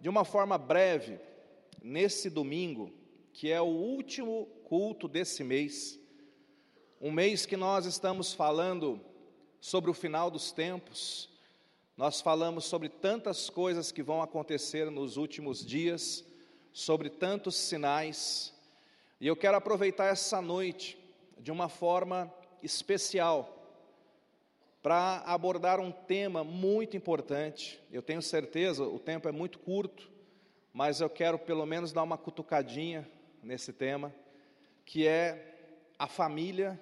de uma forma breve, nesse domingo, que é o último culto desse mês, um mês que nós estamos falando sobre o final dos tempos, nós falamos sobre tantas coisas que vão acontecer nos últimos dias, sobre tantos sinais, e eu quero aproveitar essa noite de uma forma especial para abordar um tema muito importante. Eu tenho certeza, o tempo é muito curto, mas eu quero pelo menos dar uma cutucadinha nesse tema, que é a família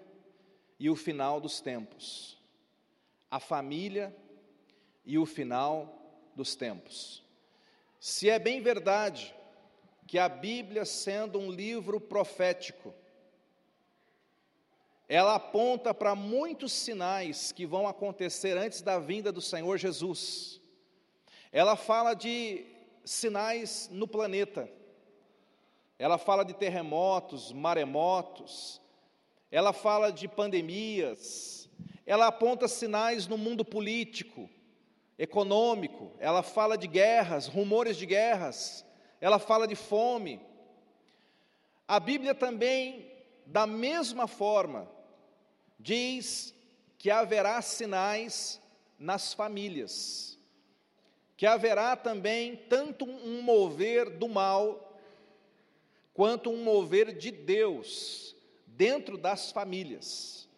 e o final dos tempos. A família e o final dos tempos. Se é bem verdade que a Bíblia, sendo um livro profético, ela aponta para muitos sinais que vão acontecer antes da vinda do Senhor Jesus. Ela fala de sinais no planeta. Ela fala de terremotos, maremotos. Ela fala de pandemias. Ela aponta sinais no mundo político, econômico. Ela fala de guerras, rumores de guerras. Ela fala de fome. A Bíblia também, da mesma forma, diz que haverá sinais nas famílias, que haverá também tanto um mover do mal, quanto um mover de Deus dentro das famílias.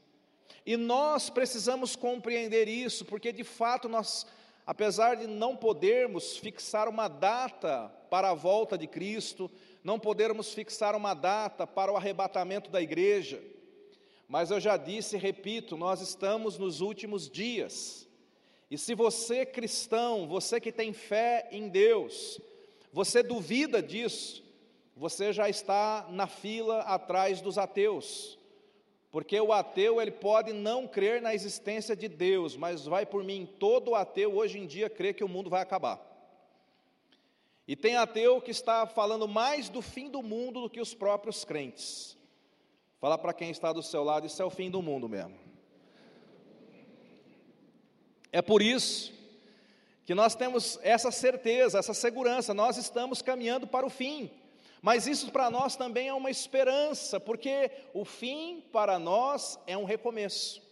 E nós precisamos compreender isso, porque de fato nós, apesar de não podermos fixar uma data para a volta de Cristo, não podermos fixar uma data para o arrebatamento da igreja, mas eu já disse e repito, nós estamos nos últimos dias. E se você cristão, você que tem fé em Deus, você duvida disso, você já está na fila atrás dos ateus. Porque o ateu ele pode não crer na existência de Deus, mas vai por mim, todo ateu hoje em dia crê que o mundo vai acabar. E tem ateu que está falando mais do fim do mundo do que os próprios crentes. Fala para quem está do seu lado, isso é o fim do mundo mesmo. É por isso que nós temos essa certeza, essa segurança, nós estamos caminhando para o fim. Mas isso para nós também é uma esperança, porque o fim para nós é um recomeço.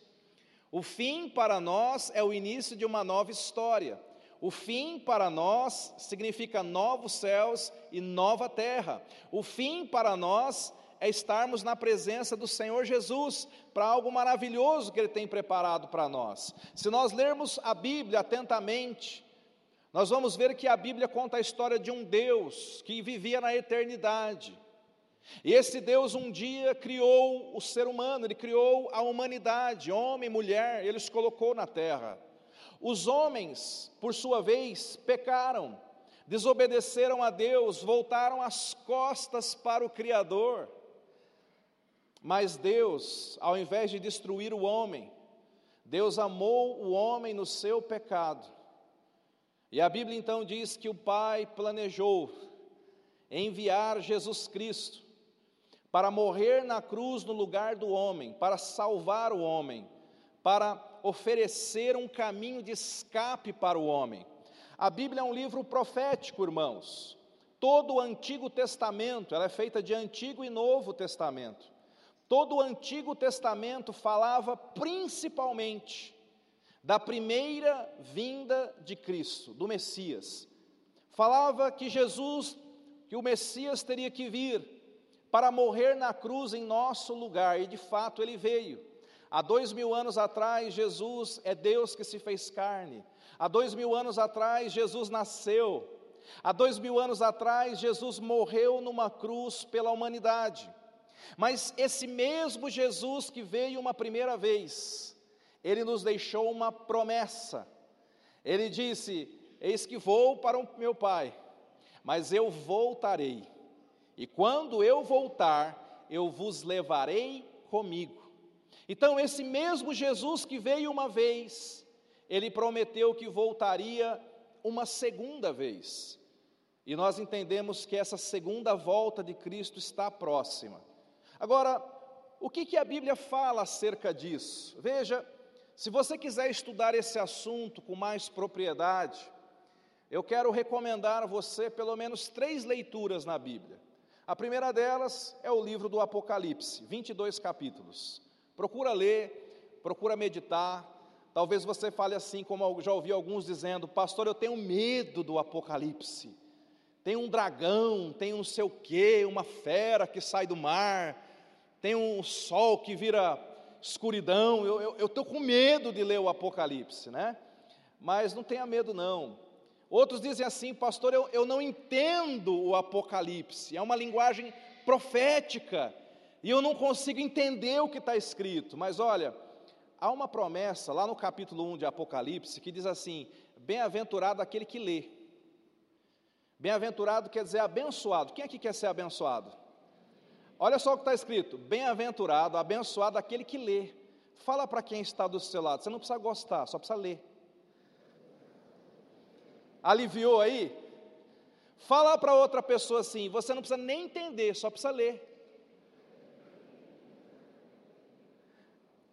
O fim para nós é o início de uma nova história. O fim para nós significa novos céus e nova terra. O fim para nós é estarmos na presença do Senhor Jesus para algo maravilhoso que Ele tem preparado para nós. Se nós lermos a Bíblia atentamente, nós vamos ver que a Bíblia conta a história de um Deus que vivia na eternidade. E esse Deus um dia criou o ser humano, ele criou a humanidade, homem e mulher, ele os colocou na terra. Os homens, por sua vez, pecaram, desobedeceram a Deus, voltaram as costas para o Criador. Mas Deus, ao invés de destruir o homem, Deus amou o homem no seu pecado. E a Bíblia então diz que o Pai planejou enviar Jesus Cristo para morrer na cruz no lugar do homem, para salvar o homem, para oferecer um caminho de escape para o homem. A Bíblia é um livro profético, irmãos. Todo o Antigo Testamento, ela é feita de Antigo e Novo Testamento. Todo o Antigo Testamento falava principalmente da primeira vinda de Cristo, do Messias. Falava que Jesus, que o Messias teria que vir para morrer na cruz em nosso lugar, e de fato ele veio. Há dois mil anos atrás, Jesus é Deus que se fez carne. Há dois mil anos atrás, Jesus nasceu. Há dois mil anos atrás, Jesus morreu numa cruz pela humanidade. Mas esse mesmo Jesus que veio uma primeira vez, ele nos deixou uma promessa. Ele disse: Eis que vou para o meu Pai, mas eu voltarei. E quando eu voltar, eu vos levarei comigo. Então, esse mesmo Jesus que veio uma vez, ele prometeu que voltaria uma segunda vez. E nós entendemos que essa segunda volta de Cristo está próxima. Agora, o que, que a Bíblia fala acerca disso? Veja, se você quiser estudar esse assunto com mais propriedade, eu quero recomendar a você pelo menos três leituras na Bíblia. A primeira delas é o livro do Apocalipse, 22 capítulos. Procura ler, procura meditar. Talvez você fale assim, como já ouvi alguns dizendo: Pastor, eu tenho medo do Apocalipse. Tem um dragão, tem um sei o quê, uma fera que sai do mar, tem um sol que vira escuridão. Eu estou com medo de ler o Apocalipse, né? Mas não tenha medo, não. Outros dizem assim, pastor, eu, eu não entendo o Apocalipse, é uma linguagem profética, e eu não consigo entender o que está escrito. Mas olha, há uma promessa lá no capítulo 1 de Apocalipse que diz assim: Bem-aventurado aquele que lê. Bem-aventurado quer dizer abençoado. Quem aqui quer ser abençoado? Olha só o que está escrito: Bem-aventurado, abençoado aquele que lê. Fala para quem está do seu lado, você não precisa gostar, só precisa ler. Aliviou aí? Fala para outra pessoa assim: você não precisa nem entender, só precisa ler.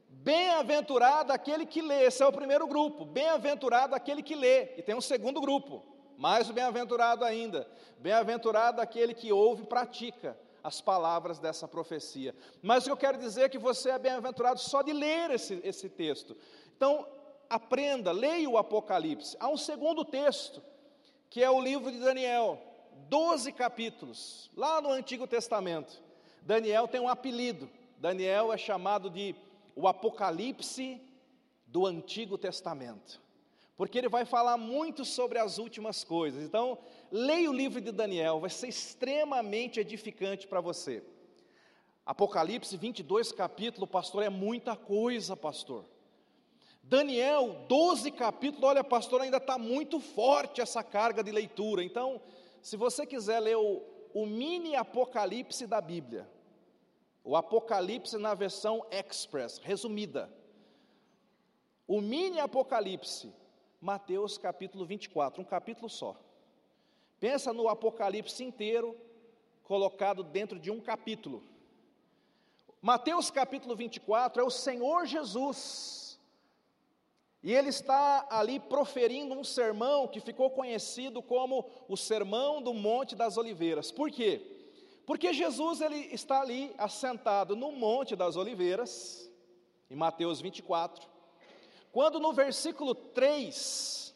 Bem-aventurado aquele que lê, esse é o primeiro grupo. Bem-aventurado aquele que lê, e tem um segundo grupo, mais bem-aventurado ainda. Bem-aventurado aquele que ouve e pratica as palavras dessa profecia. Mas eu quero dizer é que você é bem-aventurado só de ler esse, esse texto. Então, aprenda, leia o Apocalipse. Há um segundo texto, que é o livro de Daniel, 12 capítulos, lá no Antigo Testamento. Daniel tem um apelido. Daniel é chamado de o Apocalipse do Antigo Testamento. Porque ele vai falar muito sobre as últimas coisas. Então, leia o livro de Daniel, vai ser extremamente edificante para você. Apocalipse 22 capítulos, pastor, é muita coisa, pastor. Daniel, 12 capítulos, olha, pastor, ainda está muito forte essa carga de leitura. Então, se você quiser ler o, o mini Apocalipse da Bíblia, o Apocalipse na versão Express, resumida. O mini Apocalipse, Mateus capítulo 24, um capítulo só. Pensa no Apocalipse inteiro colocado dentro de um capítulo. Mateus capítulo 24 é o Senhor Jesus e ele está ali proferindo um sermão que ficou conhecido como o Sermão do Monte das Oliveiras. Por quê? Porque Jesus ele está ali assentado no Monte das Oliveiras, em Mateus 24, quando no versículo 3,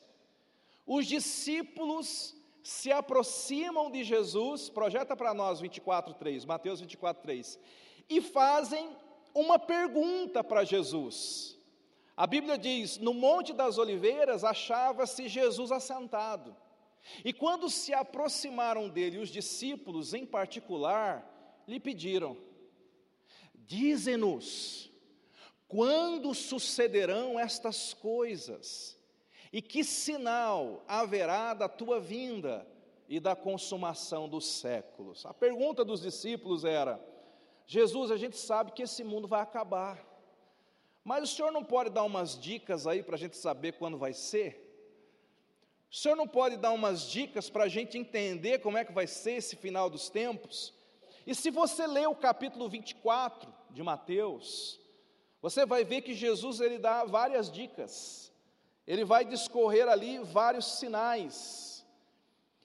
os discípulos se aproximam de Jesus, projeta para nós 24, 3, Mateus 24, 3, e fazem uma pergunta para Jesus. A Bíblia diz: no Monte das Oliveiras achava-se Jesus assentado. E quando se aproximaram dele, os discípulos em particular, lhe pediram: Dize-nos, quando sucederão estas coisas? E que sinal haverá da tua vinda e da consumação dos séculos? A pergunta dos discípulos era: Jesus, a gente sabe que esse mundo vai acabar. Mas o senhor não pode dar umas dicas aí para a gente saber quando vai ser? O senhor não pode dar umas dicas para a gente entender como é que vai ser esse final dos tempos? E se você ler o capítulo 24 de Mateus, você vai ver que Jesus ele dá várias dicas. Ele vai discorrer ali vários sinais.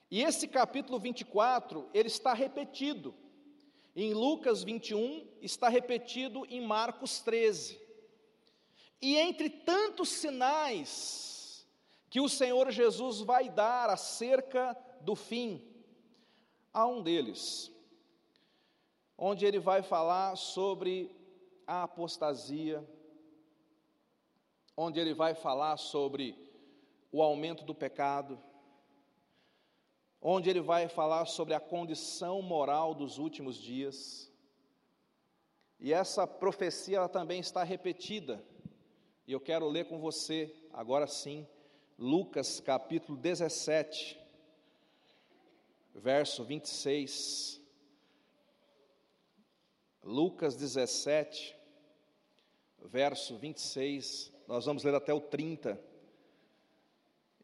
E esse capítulo 24, ele está repetido. Em Lucas 21, está repetido em Marcos 13. E entre tantos sinais que o Senhor Jesus vai dar acerca do fim, há um deles, onde ele vai falar sobre a apostasia, onde ele vai falar sobre o aumento do pecado, onde ele vai falar sobre a condição moral dos últimos dias. E essa profecia ela também está repetida e eu quero ler com você, agora sim, Lucas capítulo 17, verso 26. Lucas 17, verso 26, nós vamos ler até o 30,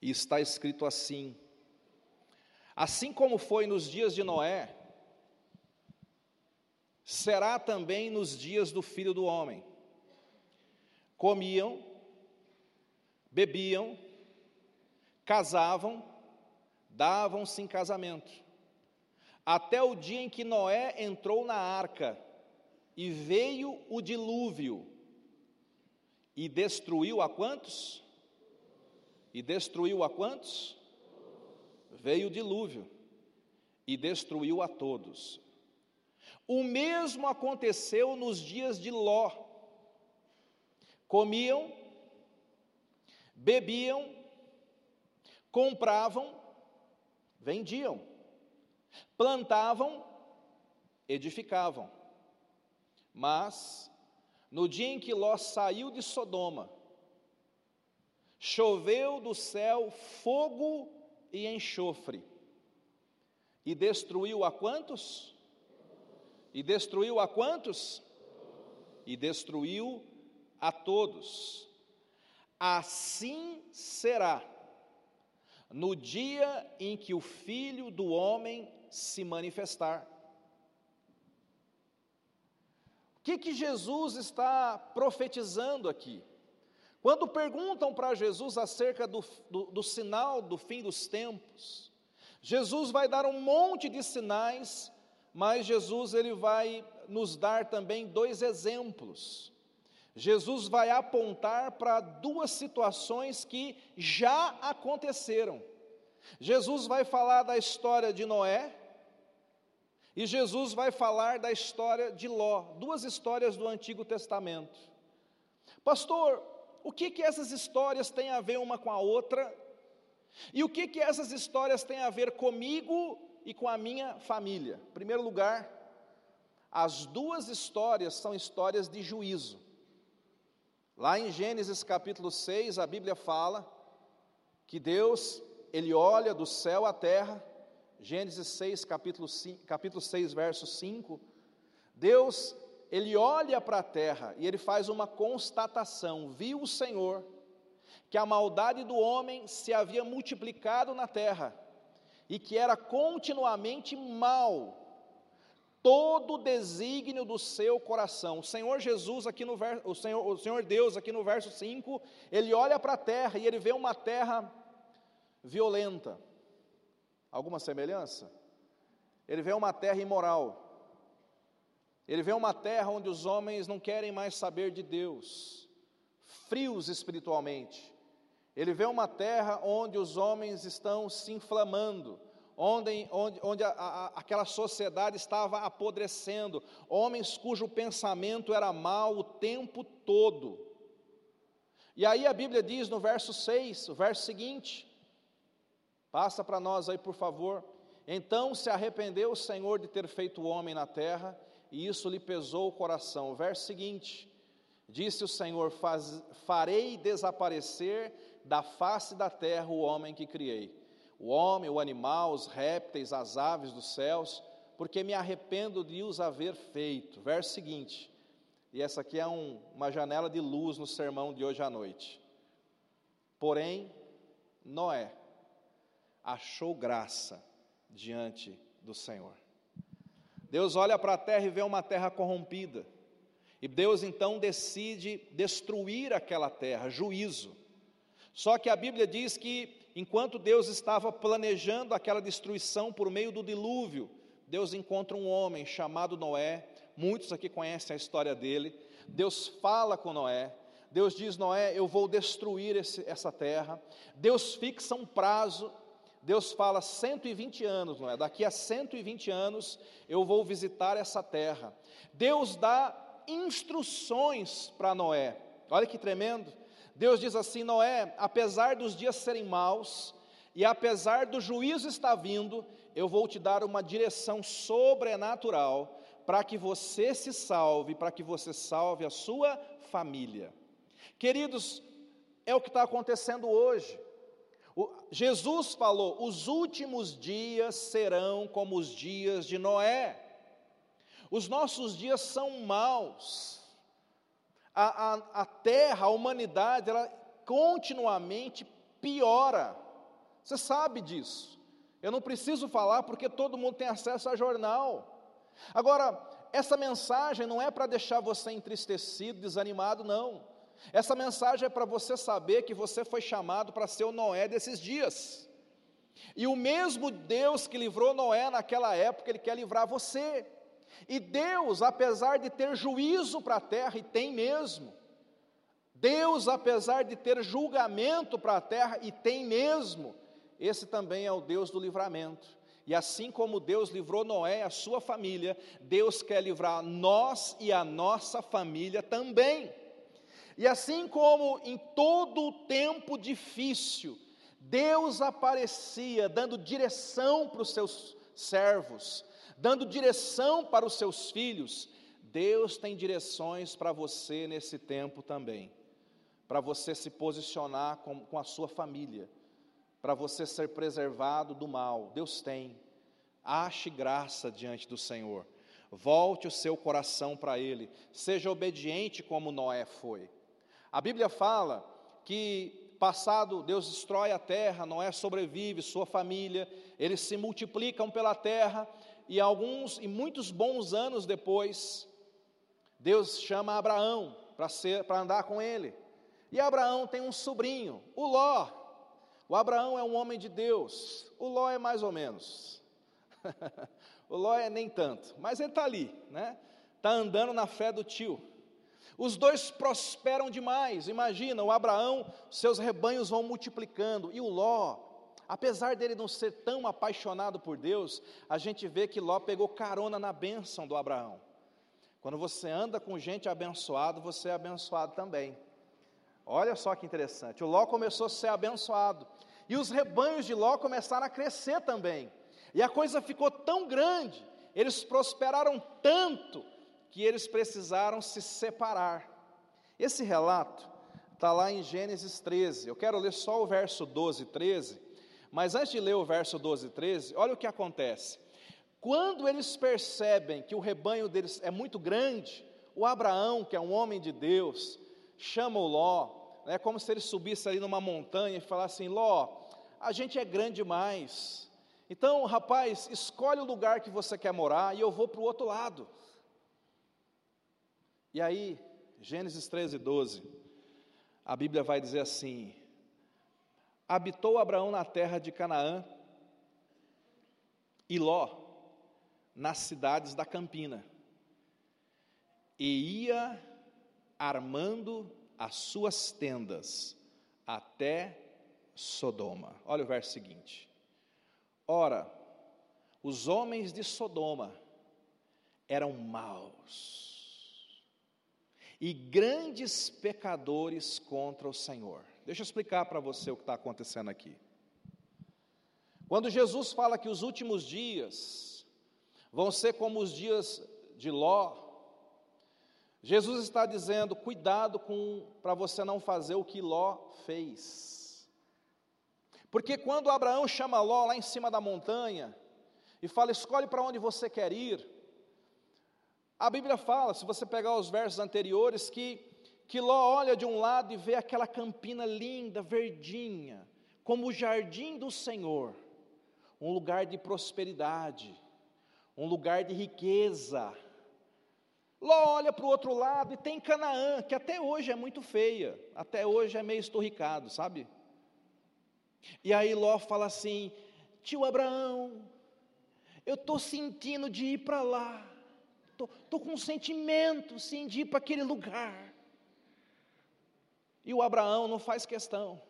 e está escrito assim: Assim como foi nos dias de Noé, será também nos dias do filho do homem. Comiam, bebiam, casavam, davam-se em casamento, até o dia em que Noé entrou na arca e veio o dilúvio e destruiu a quantos? E destruiu a quantos? Veio o dilúvio e destruiu a todos. O mesmo aconteceu nos dias de Ló. Comiam, bebiam, compravam, vendiam, plantavam, edificavam. Mas, no dia em que Ló saiu de Sodoma, choveu do céu fogo e enxofre, e destruiu a quantos? E destruiu a quantos? E destruiu a todos. Assim será no dia em que o Filho do Homem se manifestar. O que, que Jesus está profetizando aqui? Quando perguntam para Jesus acerca do, do, do, sinal do fim dos tempos, Jesus vai dar um monte de sinais, mas Jesus ele vai nos dar também dois exemplos. Jesus vai apontar para duas situações que já aconteceram. Jesus vai falar da história de Noé, e Jesus vai falar da história de Ló, duas histórias do Antigo Testamento. Pastor, o que que essas histórias têm a ver uma com a outra? E o que que essas histórias têm a ver comigo e com a minha família? Em primeiro lugar, as duas histórias são histórias de juízo. Lá em Gênesis capítulo 6, a Bíblia fala que Deus, ele olha do céu à terra Gênesis 6, capítulo, 5, capítulo 6, verso 5, Deus, ele olha para a terra e ele faz uma constatação: viu o Senhor que a maldade do homem se havia multiplicado na terra e que era continuamente mal todo o desígnio do seu coração. O Senhor Jesus aqui no verso, o Senhor, o Senhor Deus aqui no verso 5, ele olha para a terra e ele vê uma terra violenta Alguma semelhança? Ele vê uma terra imoral. Ele vê uma terra onde os homens não querem mais saber de Deus, frios espiritualmente. Ele vê uma terra onde os homens estão se inflamando, onde, onde, onde a, a, aquela sociedade estava apodrecendo, homens cujo pensamento era mau o tempo todo. E aí a Bíblia diz no verso 6, o verso seguinte: Passa para nós aí, por favor. Então se arrependeu o Senhor de ter feito o homem na terra, e isso lhe pesou o coração. O verso seguinte: Disse o Senhor: Faz, Farei desaparecer da face da terra o homem que criei, o homem, o animal, os répteis, as aves dos céus, porque me arrependo de os haver feito. Verso seguinte, e essa aqui é um, uma janela de luz no sermão de hoje à noite. Porém, Noé achou graça diante do Senhor. Deus olha para a terra e vê uma terra corrompida. E Deus então decide destruir aquela terra, juízo. Só que a Bíblia diz que enquanto Deus estava planejando aquela destruição por meio do dilúvio, Deus encontra um homem chamado Noé. Muitos aqui conhecem a história dele. Deus fala com Noé. Deus diz: Noé, eu vou destruir esse, essa terra. Deus fixa um prazo Deus fala 120 anos, não é? Daqui a 120 anos eu vou visitar essa terra. Deus dá instruções para Noé. Olha que tremendo. Deus diz assim: Noé, apesar dos dias serem maus e apesar do juízo estar vindo, eu vou te dar uma direção sobrenatural para que você se salve, para que você salve a sua família. Queridos, é o que está acontecendo hoje. Jesus falou: os últimos dias serão como os dias de Noé. Os nossos dias são maus. A, a, a terra, a humanidade, ela continuamente piora. Você sabe disso. Eu não preciso falar porque todo mundo tem acesso a jornal. Agora, essa mensagem não é para deixar você entristecido, desanimado, não. Essa mensagem é para você saber que você foi chamado para ser o Noé desses dias. E o mesmo Deus que livrou Noé naquela época, Ele quer livrar você. E Deus, apesar de ter juízo para a terra, e tem mesmo, Deus, apesar de ter julgamento para a terra, e tem mesmo, esse também é o Deus do livramento. E assim como Deus livrou Noé e a sua família, Deus quer livrar nós e a nossa família também. E assim como em todo o tempo difícil, Deus aparecia dando direção para os seus servos, dando direção para os seus filhos. Deus tem direções para você nesse tempo também, para você se posicionar com, com a sua família, para você ser preservado do mal. Deus tem. Ache graça diante do Senhor. Volte o seu coração para Ele. Seja obediente como Noé foi. A Bíblia fala que passado Deus destrói a terra, Noé sobrevive, sua família, eles se multiplicam pela terra e alguns e muitos bons anos depois, Deus chama Abraão para ser para andar com ele. E Abraão tem um sobrinho, o Ló. O Abraão é um homem de Deus, o Ló é mais ou menos. o Ló é nem tanto, mas ele está ali, né? Está andando na fé do tio. Os dois prosperam demais. Imagina, o Abraão, seus rebanhos vão multiplicando, e o Ló, apesar dele não ser tão apaixonado por Deus, a gente vê que Ló pegou carona na bênção do Abraão. Quando você anda com gente abençoada, você é abençoado também. Olha só que interessante. O Ló começou a ser abençoado. E os rebanhos de Ló começaram a crescer também. E a coisa ficou tão grande, eles prosperaram tanto, que eles precisaram se separar. Esse relato está lá em Gênesis 13. Eu quero ler só o verso 12 e 13, mas antes de ler o verso 12 e 13, olha o que acontece. Quando eles percebem que o rebanho deles é muito grande, o Abraão, que é um homem de Deus, chama o Ló, é como se ele subisse ali numa montanha e falasse assim: Ló, a gente é grande demais. Então, rapaz, escolhe o lugar que você quer morar e eu vou para o outro lado. E aí, Gênesis 13, 12, a Bíblia vai dizer assim: Habitou Abraão na terra de Canaã e Ló nas cidades da campina, e ia armando as suas tendas até Sodoma. Olha o verso seguinte. Ora, os homens de Sodoma eram maus e grandes pecadores contra o Senhor. Deixa eu explicar para você o que está acontecendo aqui. Quando Jesus fala que os últimos dias vão ser como os dias de Ló, Jesus está dizendo: cuidado com para você não fazer o que Ló fez. Porque quando Abraão chama Ló lá em cima da montanha e fala: escolhe para onde você quer ir, a Bíblia fala, se você pegar os versos anteriores, que, que Ló olha de um lado e vê aquela campina linda, verdinha, como o jardim do Senhor, um lugar de prosperidade, um lugar de riqueza. Ló olha para o outro lado e tem Canaã, que até hoje é muito feia, até hoje é meio estorricado, sabe? E aí Ló fala assim: tio Abraão, eu estou sentindo de ir para lá estou com um sentimento, sim, de ir para aquele lugar. E o Abraão não faz questão.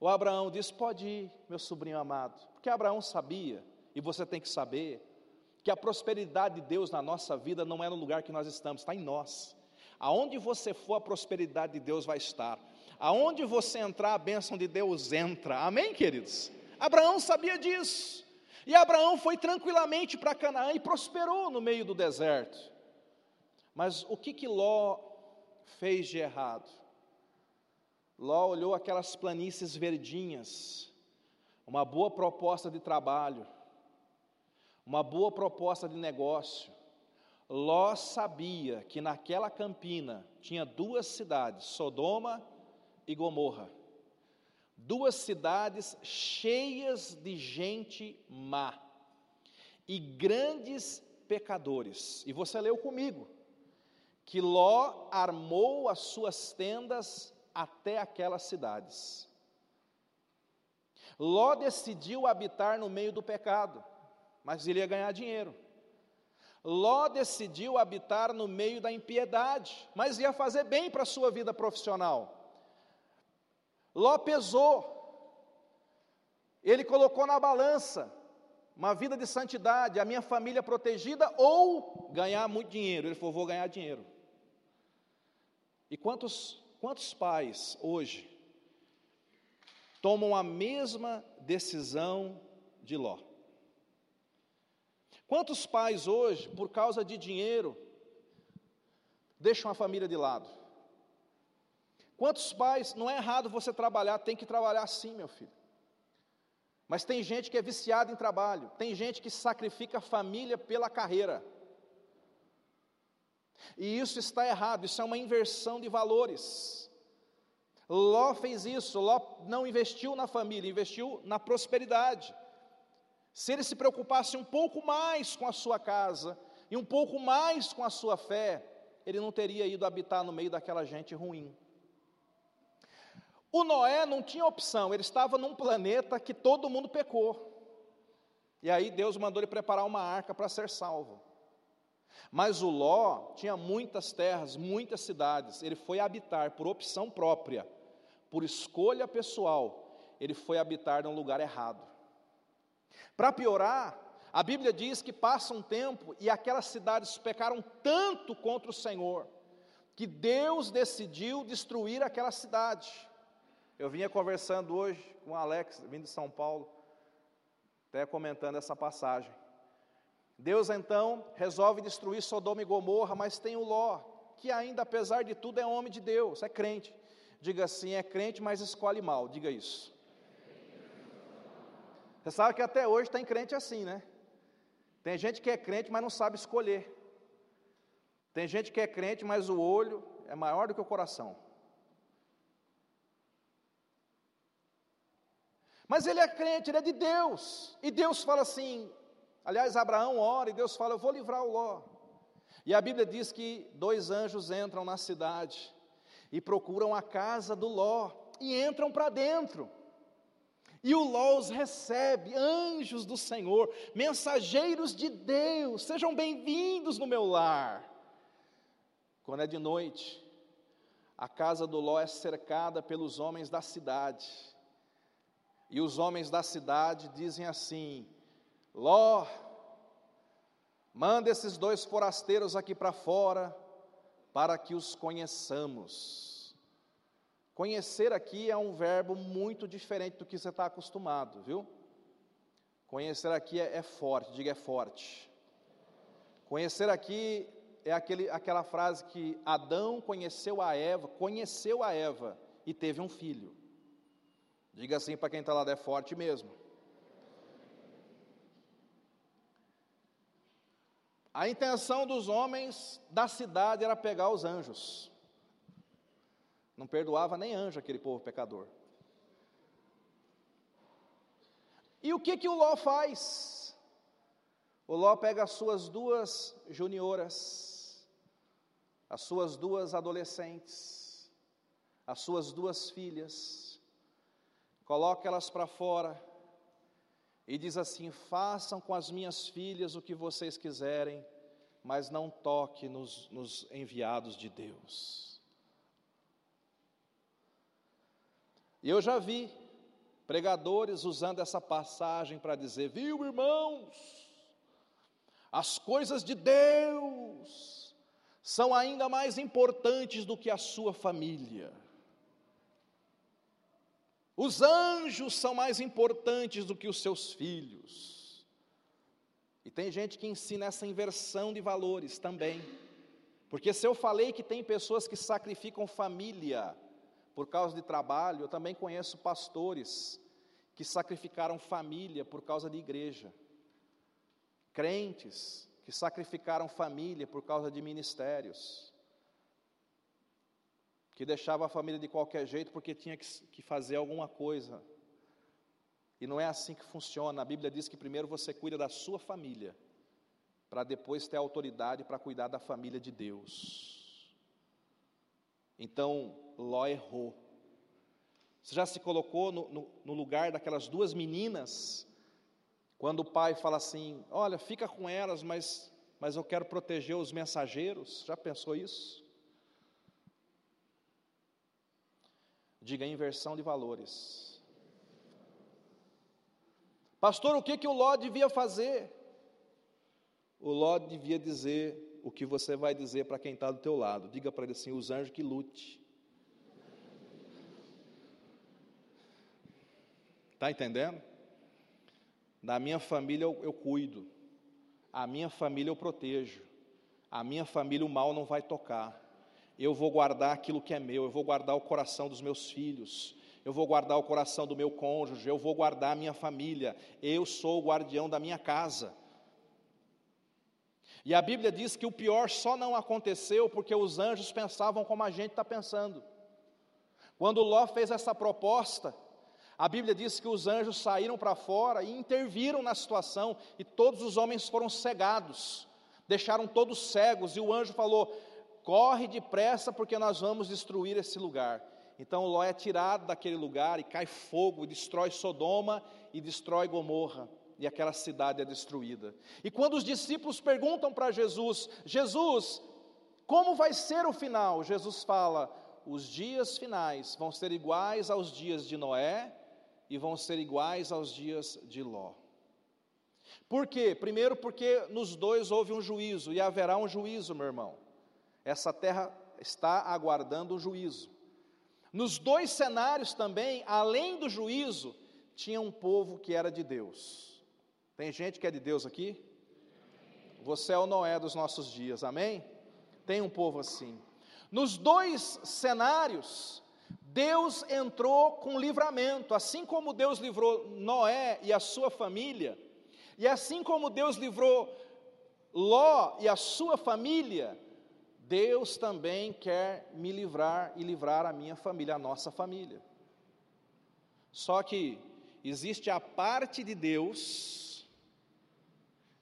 O Abraão diz: Pode ir, meu sobrinho amado. Porque Abraão sabia, e você tem que saber, que a prosperidade de Deus na nossa vida não é no lugar que nós estamos, está em nós. Aonde você for, a prosperidade de Deus vai estar. Aonde você entrar, a bênção de Deus entra. Amém, queridos? Abraão sabia disso. E Abraão foi tranquilamente para Canaã e prosperou no meio do deserto. Mas o que que Ló fez de errado? Ló olhou aquelas planícies verdinhas, uma boa proposta de trabalho, uma boa proposta de negócio. Ló sabia que naquela campina tinha duas cidades, Sodoma e Gomorra duas cidades cheias de gente má e grandes pecadores. E você leu comigo que Ló armou as suas tendas até aquelas cidades. Ló decidiu habitar no meio do pecado, mas ele ia ganhar dinheiro. Ló decidiu habitar no meio da impiedade, mas ia fazer bem para a sua vida profissional. Ló pesou, ele colocou na balança uma vida de santidade, a minha família protegida ou ganhar muito dinheiro. Ele falou: vou ganhar dinheiro. E quantos, quantos pais hoje tomam a mesma decisão de Ló? Quantos pais hoje, por causa de dinheiro, deixam a família de lado? Quantos pais, não é errado você trabalhar, tem que trabalhar sim, meu filho. Mas tem gente que é viciada em trabalho, tem gente que sacrifica a família pela carreira. E isso está errado, isso é uma inversão de valores. Ló fez isso, Ló não investiu na família, investiu na prosperidade. Se ele se preocupasse um pouco mais com a sua casa e um pouco mais com a sua fé, ele não teria ido habitar no meio daquela gente ruim. O Noé não tinha opção, ele estava num planeta que todo mundo pecou. E aí Deus mandou ele preparar uma arca para ser salvo. Mas o Ló tinha muitas terras, muitas cidades, ele foi habitar por opção própria, por escolha pessoal, ele foi habitar num lugar errado. Para piorar, a Bíblia diz que passa um tempo e aquelas cidades pecaram tanto contra o Senhor, que Deus decidiu destruir aquela cidade. Eu vinha conversando hoje com o Alex, vindo de São Paulo, até comentando essa passagem. Deus então resolve destruir Sodoma e Gomorra, mas tem o Ló, que ainda apesar de tudo é homem de Deus, é crente. Diga assim, é crente, mas escolhe mal, diga isso. Você sabe que até hoje tem crente assim, né? Tem gente que é crente, mas não sabe escolher. Tem gente que é crente, mas o olho é maior do que o coração. Mas ele é crente, ele é de Deus. E Deus fala assim: aliás, Abraão ora e Deus fala: Eu vou livrar o Ló. E a Bíblia diz que dois anjos entram na cidade e procuram a casa do Ló e entram para dentro. E o Ló os recebe, anjos do Senhor, mensageiros de Deus, sejam bem-vindos no meu lar. Quando é de noite, a casa do Ló é cercada pelos homens da cidade. E os homens da cidade dizem assim: Ló, manda esses dois forasteiros aqui para fora, para que os conheçamos. Conhecer aqui é um verbo muito diferente do que você está acostumado, viu? Conhecer aqui é, é, forte, diga é forte. Conhecer aqui é aquele, aquela frase que Adão conheceu a Eva, conheceu a Eva e teve um filho. Diga assim para quem está lá, é forte mesmo. A intenção dos homens da cidade era pegar os anjos. Não perdoava nem anjo aquele povo pecador. E o que que o Ló faz? O Ló pega as suas duas junioras, as suas duas adolescentes, as suas duas filhas, coloca elas para fora e diz assim: façam com as minhas filhas o que vocês quiserem, mas não toque nos, nos enviados de Deus. E eu já vi pregadores usando essa passagem para dizer: viu, irmãos, as coisas de Deus são ainda mais importantes do que a sua família. Os anjos são mais importantes do que os seus filhos. E tem gente que ensina essa inversão de valores também. Porque se eu falei que tem pessoas que sacrificam família por causa de trabalho, eu também conheço pastores que sacrificaram família por causa de igreja. Crentes que sacrificaram família por causa de ministérios que deixava a família de qualquer jeito porque tinha que, fazer alguma coisa. E não é assim que funciona. A Bíblia diz que primeiro você cuida da sua família, para depois ter autoridade para cuidar da família de Deus. Então, Ló errou. Você já se colocou no, no, no lugar daquelas duas meninas, quando o pai fala assim: Olha, fica com elas, mas, mas eu quero proteger os mensageiros? Já pensou isso? Diga inversão de valores. Pastor, o que, que o Ló devia fazer? O Ló devia dizer o que você vai dizer para quem está do teu lado. Diga para ele assim: os anjos que lute. Está entendendo? Da minha família eu, eu cuido, a minha família eu protejo, a minha família o mal não vai tocar. Eu vou guardar aquilo que é meu, eu vou guardar o coração dos meus filhos, eu vou guardar o coração do meu cônjuge, eu vou guardar a minha família, eu sou o guardião da minha casa. E a Bíblia diz que o pior só não aconteceu porque os anjos pensavam como a gente está pensando. Quando Ló fez essa proposta, a Bíblia diz que os anjos saíram para fora e interviram na situação, e todos os homens foram cegados, deixaram todos cegos, e o anjo falou: corre depressa, porque nós vamos destruir esse lugar. Então Ló é tirado daquele lugar e cai fogo, e destrói Sodoma e destrói Gomorra, e aquela cidade é destruída. E quando os discípulos perguntam para Jesus: Jesus, como vai ser o final? Jesus fala: os dias finais vão ser iguais aos dias de Noé e vão ser iguais aos dias de Ló. Por quê? Primeiro, porque nos dois houve um juízo, e haverá um juízo, meu irmão. Essa terra está aguardando o juízo. Nos dois cenários também, além do juízo, tinha um povo que era de Deus. Tem gente que é de Deus aqui? Você é o Noé dos nossos dias, amém? Tem um povo assim. Nos dois cenários, Deus entrou com livramento, assim como Deus livrou Noé e a sua família, e assim como Deus livrou Ló e a sua família, Deus também quer me livrar e livrar a minha família, a nossa família. Só que existe a parte de Deus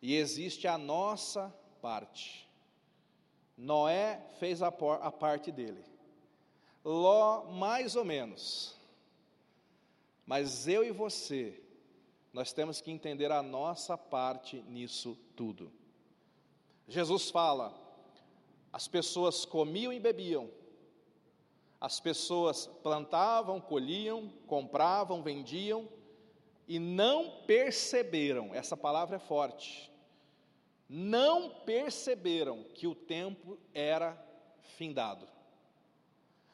e existe a nossa parte. Noé fez a, a parte dele. Ló, mais ou menos. Mas eu e você, nós temos que entender a nossa parte nisso tudo. Jesus fala: as pessoas comiam e bebiam, as pessoas plantavam, colhiam, compravam, vendiam e não perceberam, essa palavra é forte, não perceberam que o tempo era findado.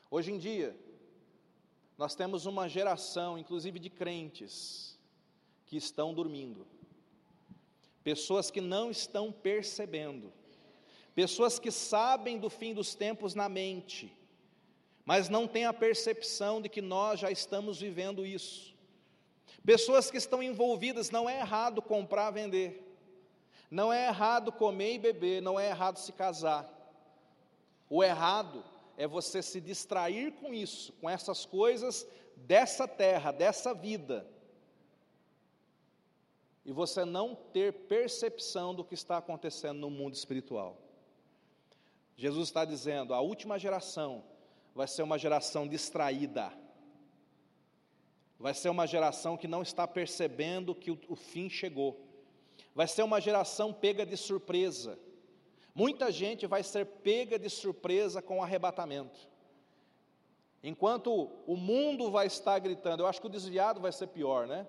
Hoje em dia, nós temos uma geração, inclusive de crentes, que estão dormindo, pessoas que não estão percebendo, pessoas que sabem do fim dos tempos na mente, mas não têm a percepção de que nós já estamos vivendo isso. Pessoas que estão envolvidas, não é errado comprar, vender, não é errado comer e beber, não é errado se casar. O errado é você se distrair com isso, com essas coisas dessa terra, dessa vida, e você não ter percepção do que está acontecendo no mundo espiritual. Jesus está dizendo: a última geração vai ser uma geração distraída, vai ser uma geração que não está percebendo que o, o fim chegou, vai ser uma geração pega de surpresa Muita gente vai ser pega de surpresa com o arrebatamento. Enquanto o mundo vai estar gritando, eu acho que o desviado vai ser pior, né?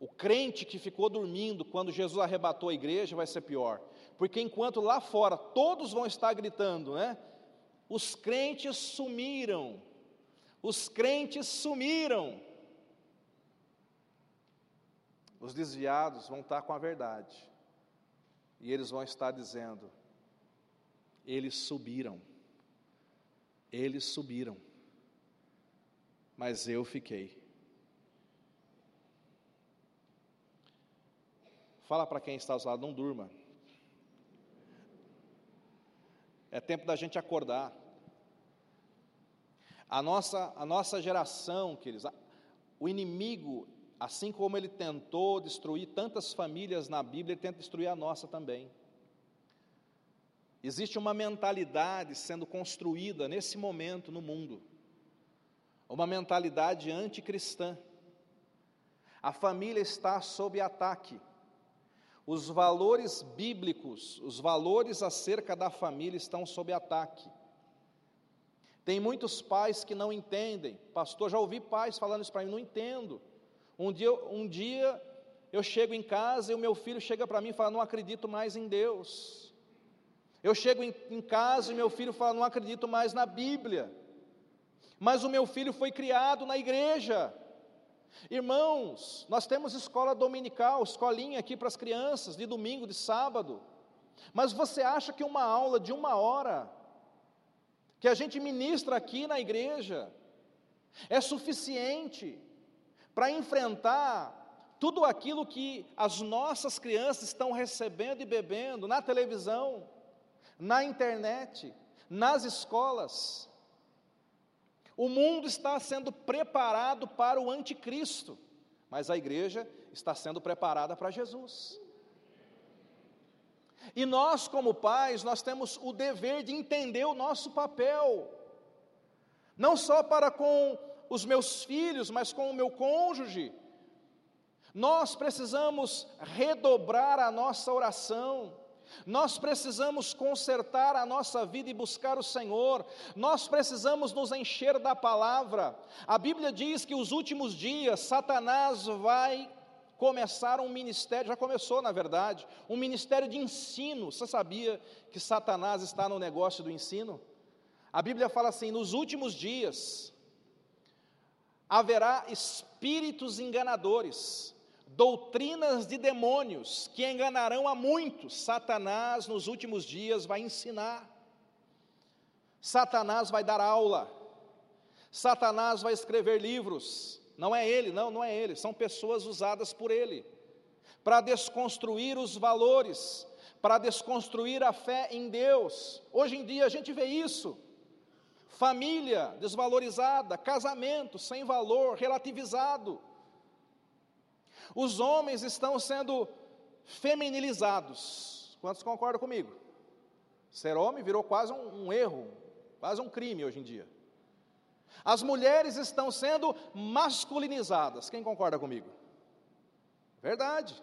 O crente que ficou dormindo quando Jesus arrebatou a igreja vai ser pior. Porque enquanto lá fora todos vão estar gritando, né? Os crentes sumiram. Os crentes sumiram. Os desviados vão estar com a verdade. E eles vão estar dizendo: eles subiram. Eles subiram. Mas eu fiquei. Fala para quem está ao lado, não durma. É tempo da gente acordar. A nossa, a nossa geração, queridos, o inimigo, assim como ele tentou destruir tantas famílias na Bíblia, ele tenta destruir a nossa também. Existe uma mentalidade sendo construída nesse momento no mundo. uma mentalidade anticristã. A família está sob ataque. Os valores bíblicos, os valores acerca da família estão sob ataque. Tem muitos pais que não entendem. Pastor, já ouvi pais falando isso para mim, não entendo. Um dia, um dia eu chego em casa e o meu filho chega para mim e fala: Não acredito mais em Deus. Eu chego em, em casa e meu filho fala: Não acredito mais na Bíblia. Mas o meu filho foi criado na igreja. Irmãos, nós temos escola dominical, escolinha aqui para as crianças, de domingo, de sábado. Mas você acha que uma aula de uma hora, que a gente ministra aqui na igreja, é suficiente para enfrentar tudo aquilo que as nossas crianças estão recebendo e bebendo na televisão, na internet, nas escolas. O mundo está sendo preparado para o anticristo, mas a igreja está sendo preparada para Jesus. E nós, como pais, nós temos o dever de entender o nosso papel, não só para com os meus filhos, mas com o meu cônjuge, nós precisamos redobrar a nossa oração, nós precisamos consertar a nossa vida e buscar o Senhor, nós precisamos nos encher da palavra. A Bíblia diz que os últimos dias Satanás vai começar um ministério, já começou na verdade, um ministério de ensino. Você sabia que Satanás está no negócio do ensino? A Bíblia fala assim: nos últimos dias haverá espíritos enganadores doutrinas de demônios que enganarão a muitos. Satanás, nos últimos dias, vai ensinar. Satanás vai dar aula. Satanás vai escrever livros. Não é ele, não, não é ele, são pessoas usadas por ele para desconstruir os valores, para desconstruir a fé em Deus. Hoje em dia a gente vê isso. Família desvalorizada, casamento sem valor, relativizado os homens estão sendo feminilizados. Quantos concordam comigo? Ser homem virou quase um, um erro, quase um crime hoje em dia. As mulheres estão sendo masculinizadas. Quem concorda comigo? Verdade.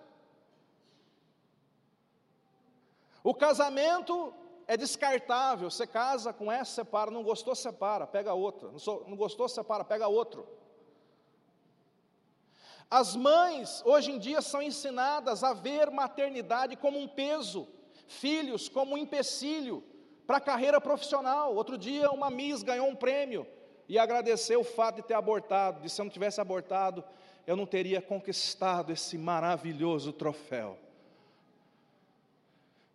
O casamento é descartável. Você casa com essa, separa. Não gostou, separa, pega outra. Não, sou, não gostou, separa, pega outro. As mães, hoje em dia, são ensinadas a ver maternidade como um peso, filhos como um empecilho para a carreira profissional. Outro dia, uma Miss ganhou um prêmio e agradeceu o fato de ter abortado. Disse: se eu não tivesse abortado, eu não teria conquistado esse maravilhoso troféu.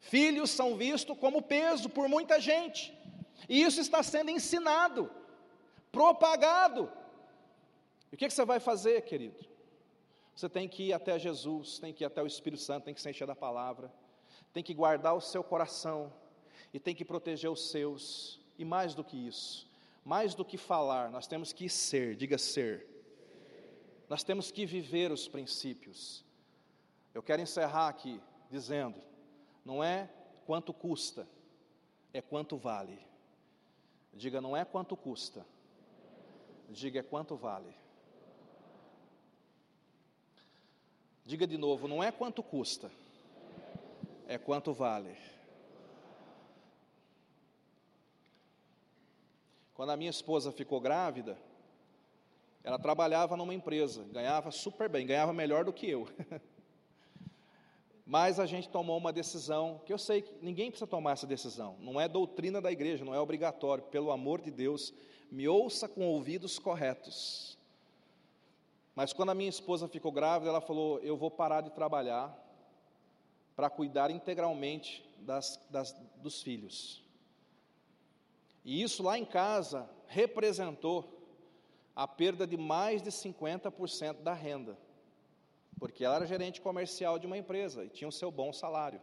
Filhos são vistos como peso por muita gente, e isso está sendo ensinado, propagado. E o que, que você vai fazer, querido? Você tem que ir até Jesus, tem que ir até o Espírito Santo, tem que se encher da palavra, tem que guardar o seu coração e tem que proteger os seus. E mais do que isso, mais do que falar, nós temos que ser, diga ser. Nós temos que viver os princípios. Eu quero encerrar aqui dizendo: não é quanto custa, é quanto vale. Diga, não é quanto custa, diga, é quanto vale. Diga de novo, não é quanto custa, é quanto vale. Quando a minha esposa ficou grávida, ela trabalhava numa empresa, ganhava super bem, ganhava melhor do que eu. Mas a gente tomou uma decisão, que eu sei que ninguém precisa tomar essa decisão, não é doutrina da igreja, não é obrigatório, pelo amor de Deus, me ouça com ouvidos corretos. Mas quando a minha esposa ficou grávida, ela falou: Eu vou parar de trabalhar para cuidar integralmente das, das, dos filhos. E isso lá em casa representou a perda de mais de 50% da renda, porque ela era gerente comercial de uma empresa e tinha o seu bom salário.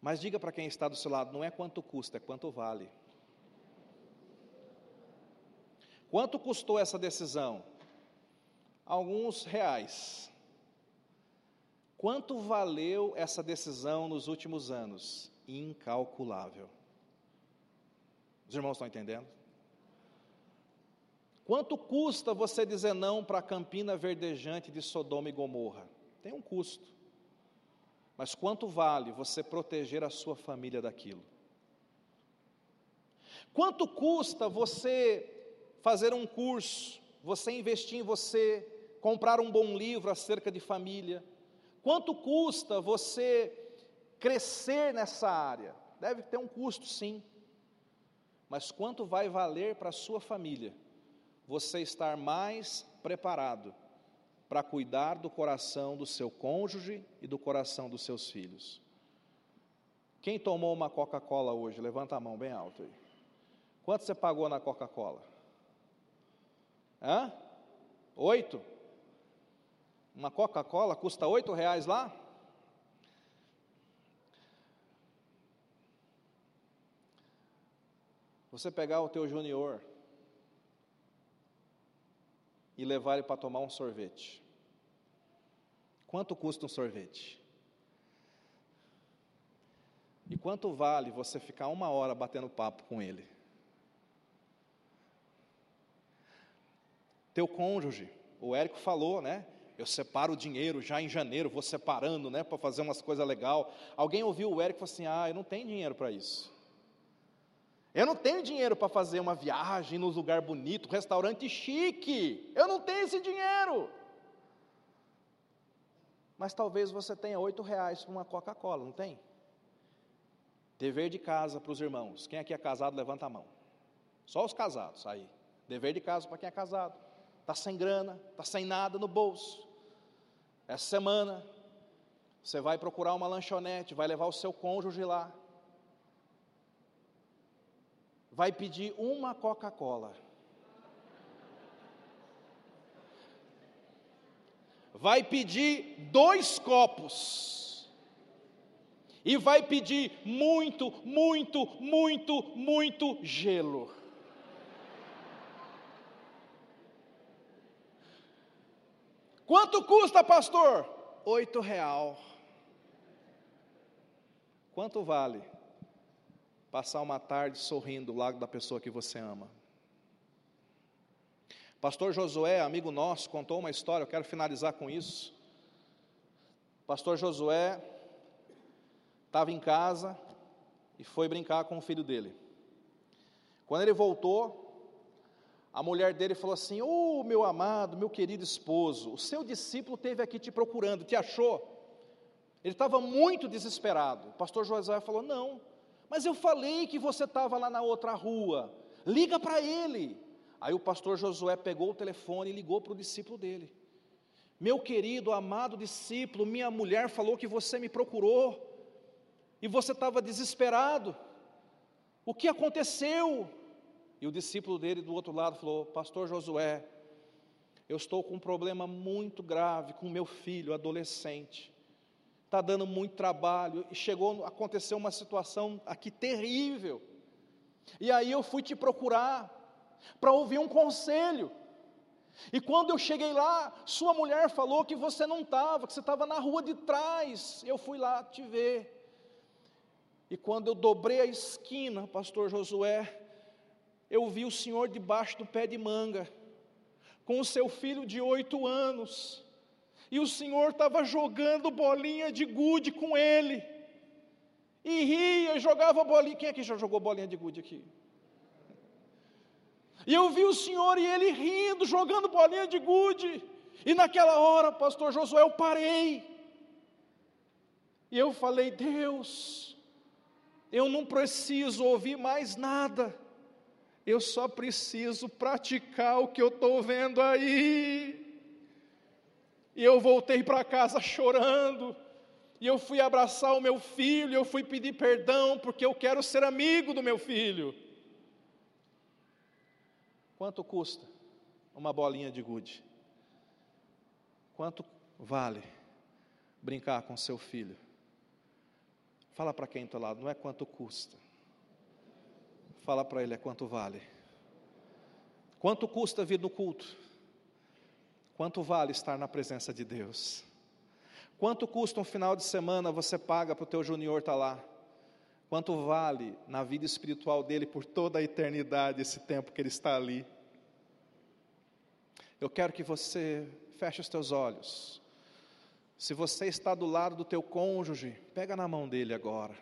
Mas diga para quem está do seu lado: não é quanto custa, é quanto vale. Quanto custou essa decisão? Alguns reais. Quanto valeu essa decisão nos últimos anos? Incalculável. Os irmãos estão entendendo? Quanto custa você dizer não para a campina verdejante de Sodoma e Gomorra? Tem um custo. Mas quanto vale você proteger a sua família daquilo? Quanto custa você fazer um curso, você investir em você, comprar um bom livro acerca de família? Quanto custa você crescer nessa área? Deve ter um custo, sim. Mas quanto vai valer para a sua família você estar mais preparado para cuidar do coração do seu cônjuge e do coração dos seus filhos? Quem tomou uma Coca-Cola hoje? Levanta a mão bem alto aí. Quanto você pagou na Coca-Cola? Hã? Oito? Uma Coca-Cola custa oito reais lá? Você pegar o teu junior e levar ele para tomar um sorvete. Quanto custa um sorvete? E quanto vale você ficar uma hora batendo papo com ele? Teu cônjuge, o Érico falou, né? Eu separo o dinheiro já em janeiro, vou separando, né, para fazer umas coisas legal. Alguém ouviu o Érico e falou assim: "Ah, eu não tenho dinheiro para isso". Eu não tenho dinheiro para fazer uma viagem nos lugar bonito, restaurante chique. Eu não tenho esse dinheiro. Mas talvez você tenha oito reais para uma Coca-Cola, não tem? Dever de casa para os irmãos. Quem aqui é casado, levanta a mão. Só os casados aí. Dever de casa para quem é casado está sem grana, está sem nada no bolso. Essa semana, você vai procurar uma lanchonete, vai levar o seu cônjuge lá, vai pedir uma Coca-Cola. Vai pedir dois copos. E vai pedir muito, muito, muito, muito gelo. Quanto custa, pastor? Oito real. Quanto vale passar uma tarde sorrindo do lado da pessoa que você ama? Pastor Josué, amigo nosso, contou uma história, eu quero finalizar com isso. Pastor Josué estava em casa e foi brincar com o filho dele. Quando ele voltou, a mulher dele falou assim: Ô oh, meu amado, meu querido esposo, o seu discípulo esteve aqui te procurando, te achou? Ele estava muito desesperado. O pastor José falou: Não, mas eu falei que você estava lá na outra rua, liga para ele. Aí o pastor Josué pegou o telefone e ligou para o discípulo dele. Meu querido, amado discípulo, minha mulher falou que você me procurou e você estava desesperado. O que aconteceu? E o discípulo dele do outro lado falou: Pastor Josué, eu estou com um problema muito grave com meu filho adolescente. Está dando muito trabalho. E chegou, aconteceu uma situação aqui terrível. E aí eu fui te procurar para ouvir um conselho. E quando eu cheguei lá, sua mulher falou que você não estava, que você estava na rua de trás. Eu fui lá te ver. E quando eu dobrei a esquina, pastor Josué, eu vi o senhor debaixo do pé de manga, com o seu filho de oito anos, e o senhor estava jogando bolinha de gude com ele, e ria, jogava bolinha. Quem aqui já jogou bolinha de gude aqui? E eu vi o senhor e ele rindo, jogando bolinha de gude. E naquela hora, pastor Josué, eu parei. E eu falei: Deus, eu não preciso ouvir mais nada. Eu só preciso praticar o que eu estou vendo aí. E eu voltei para casa chorando. E eu fui abraçar o meu filho, eu fui pedir perdão, porque eu quero ser amigo do meu filho. Quanto custa uma bolinha de gude? Quanto vale brincar com seu filho? Fala para quem está lado, não é quanto custa. Fala para ele é quanto vale. Quanto custa vir no culto? Quanto vale estar na presença de Deus? Quanto custa um final de semana você paga para o teu junior estar tá lá? quanto vale na vida espiritual dele por toda a eternidade esse tempo que ele está ali. Eu quero que você feche os teus olhos. Se você está do lado do teu cônjuge, pega na mão dele agora.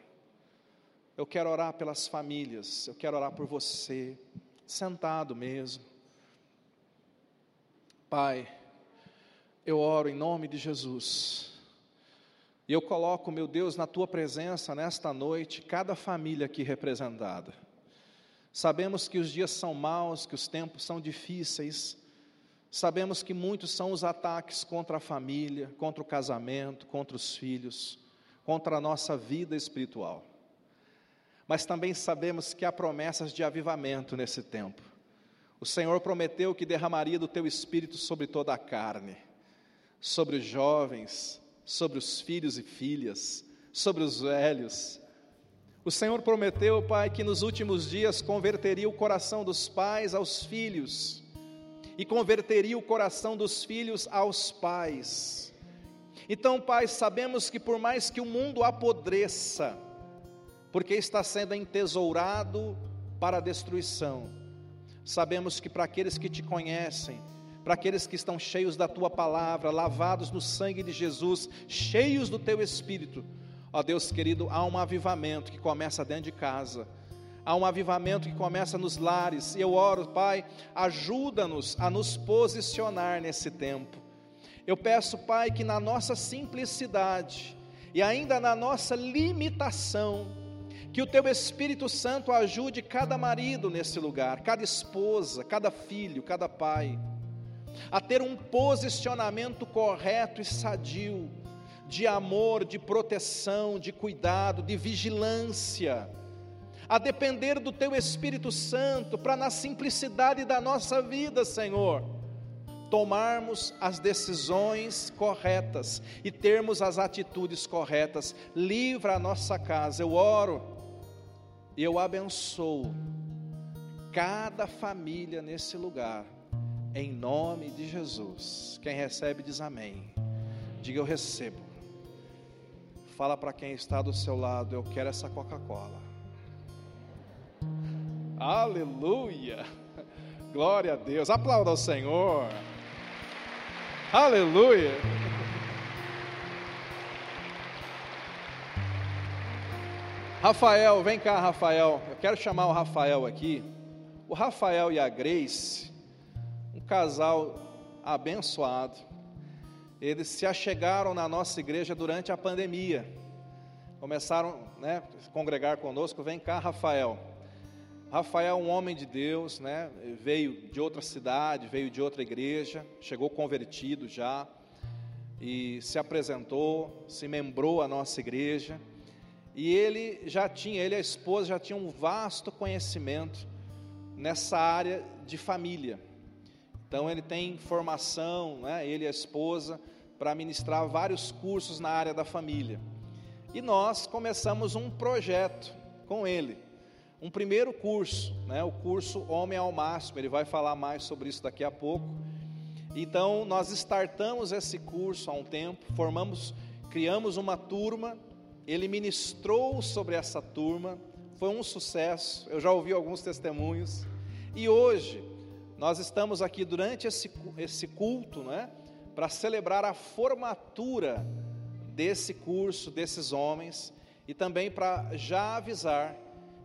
Eu quero orar pelas famílias, eu quero orar por você, sentado mesmo. Pai, eu oro em nome de Jesus. E eu coloco, meu Deus, na tua presença nesta noite, cada família aqui representada. Sabemos que os dias são maus, que os tempos são difíceis. Sabemos que muitos são os ataques contra a família, contra o casamento, contra os filhos, contra a nossa vida espiritual. Mas também sabemos que há promessas de avivamento nesse tempo. O Senhor prometeu que derramaria do teu espírito sobre toda a carne, sobre os jovens, sobre os filhos e filhas, sobre os velhos. O Senhor prometeu, Pai, que nos últimos dias converteria o coração dos pais aos filhos e converteria o coração dos filhos aos pais. Então, Pai, sabemos que por mais que o mundo apodreça, porque está sendo entesourado para a destruição. Sabemos que para aqueles que te conhecem, para aqueles que estão cheios da tua palavra, lavados no sangue de Jesus, cheios do teu espírito, ó Deus querido, há um avivamento que começa dentro de casa. Há um avivamento que começa nos lares, e eu oro, Pai, ajuda-nos a nos posicionar nesse tempo. Eu peço, Pai, que na nossa simplicidade e ainda na nossa limitação, que o teu Espírito Santo ajude cada marido nesse lugar, cada esposa, cada filho, cada pai, a ter um posicionamento correto e sadio, de amor, de proteção, de cuidado, de vigilância, a depender do teu Espírito Santo, para na simplicidade da nossa vida, Senhor, tomarmos as decisões corretas e termos as atitudes corretas. Livra a nossa casa. Eu oro e eu abençoo cada família nesse lugar, em nome de Jesus. Quem recebe diz amém. Diga eu recebo. Fala para quem está do seu lado, eu quero essa Coca-Cola. Aleluia! Glória a Deus. Aplauda ao Senhor. Aleluia! Rafael, vem cá, Rafael. Eu quero chamar o Rafael aqui. O Rafael e a Grace, um casal abençoado. Eles se achegaram na nossa igreja durante a pandemia. Começaram né, a congregar conosco. Vem cá, Rafael. Rafael é um homem de Deus, né? Veio de outra cidade, veio de outra igreja, chegou convertido já e se apresentou, se membrou à nossa igreja. E ele já tinha, ele e a esposa já tinham um vasto conhecimento nessa área de família. Então ele tem formação, né, ele e a esposa, para ministrar vários cursos na área da família. E nós começamos um projeto com ele, um primeiro curso, né, o curso Homem ao Máximo. Ele vai falar mais sobre isso daqui a pouco. Então nós startamos esse curso há um tempo, formamos, criamos uma turma ele ministrou sobre essa turma, foi um sucesso, eu já ouvi alguns testemunhos, e hoje nós estamos aqui durante esse, esse culto, né, para celebrar a formatura desse curso, desses homens, e também para já avisar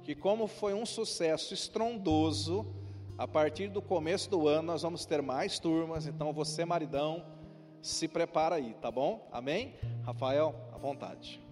que, como foi um sucesso estrondoso, a partir do começo do ano nós vamos ter mais turmas, então você, maridão, se prepara aí, tá bom? Amém? Rafael, à vontade.